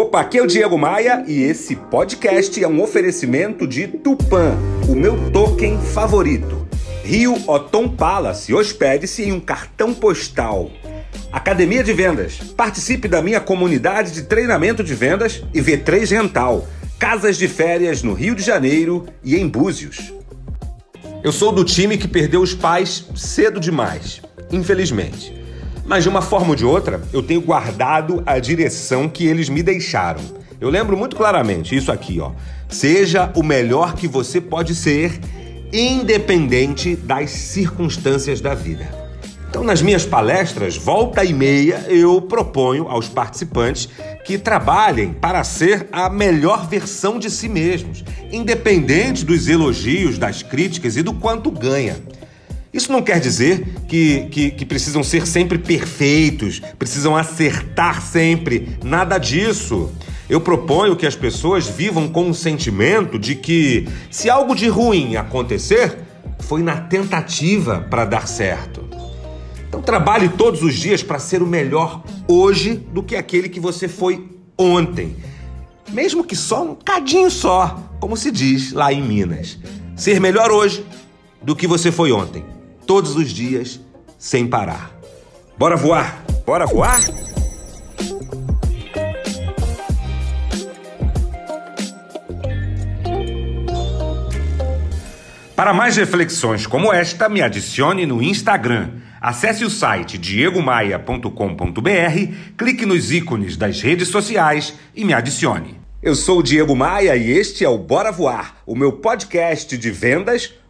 Opa, aqui é o Diego Maia e esse podcast é um oferecimento de Tupan, o meu token favorito. Rio Otom Palace, hospede-se em um cartão postal. Academia de Vendas, participe da minha comunidade de treinamento de vendas e V3 Rental, casas de férias no Rio de Janeiro e em Búzios. Eu sou do time que perdeu os pais cedo demais, infelizmente. Mas de uma forma ou de outra, eu tenho guardado a direção que eles me deixaram. Eu lembro muito claramente isso aqui, ó. Seja o melhor que você pode ser, independente das circunstâncias da vida. Então, nas minhas palestras, volta e meia, eu proponho aos participantes que trabalhem para ser a melhor versão de si mesmos, independente dos elogios, das críticas e do quanto ganha. Isso não quer dizer que, que, que, precisam ser sempre perfeitos, precisam acertar sempre, nada disso. Eu proponho que as pessoas vivam com o sentimento de que, se algo de ruim acontecer, foi na tentativa para dar certo. Então, trabalhe todos os dias para ser o melhor hoje do que aquele que você foi ontem. Mesmo que só um cadinho só, como se diz lá em Minas. Ser melhor hoje do que você foi ontem todos os dias, sem parar. Bora voar? Bora voar? Para mais reflexões como esta, me adicione no Instagram. Acesse o site diegomaia.com.br, clique nos ícones das redes sociais e me adicione. Eu sou o Diego Maia e este é o Bora Voar, o meu podcast de vendas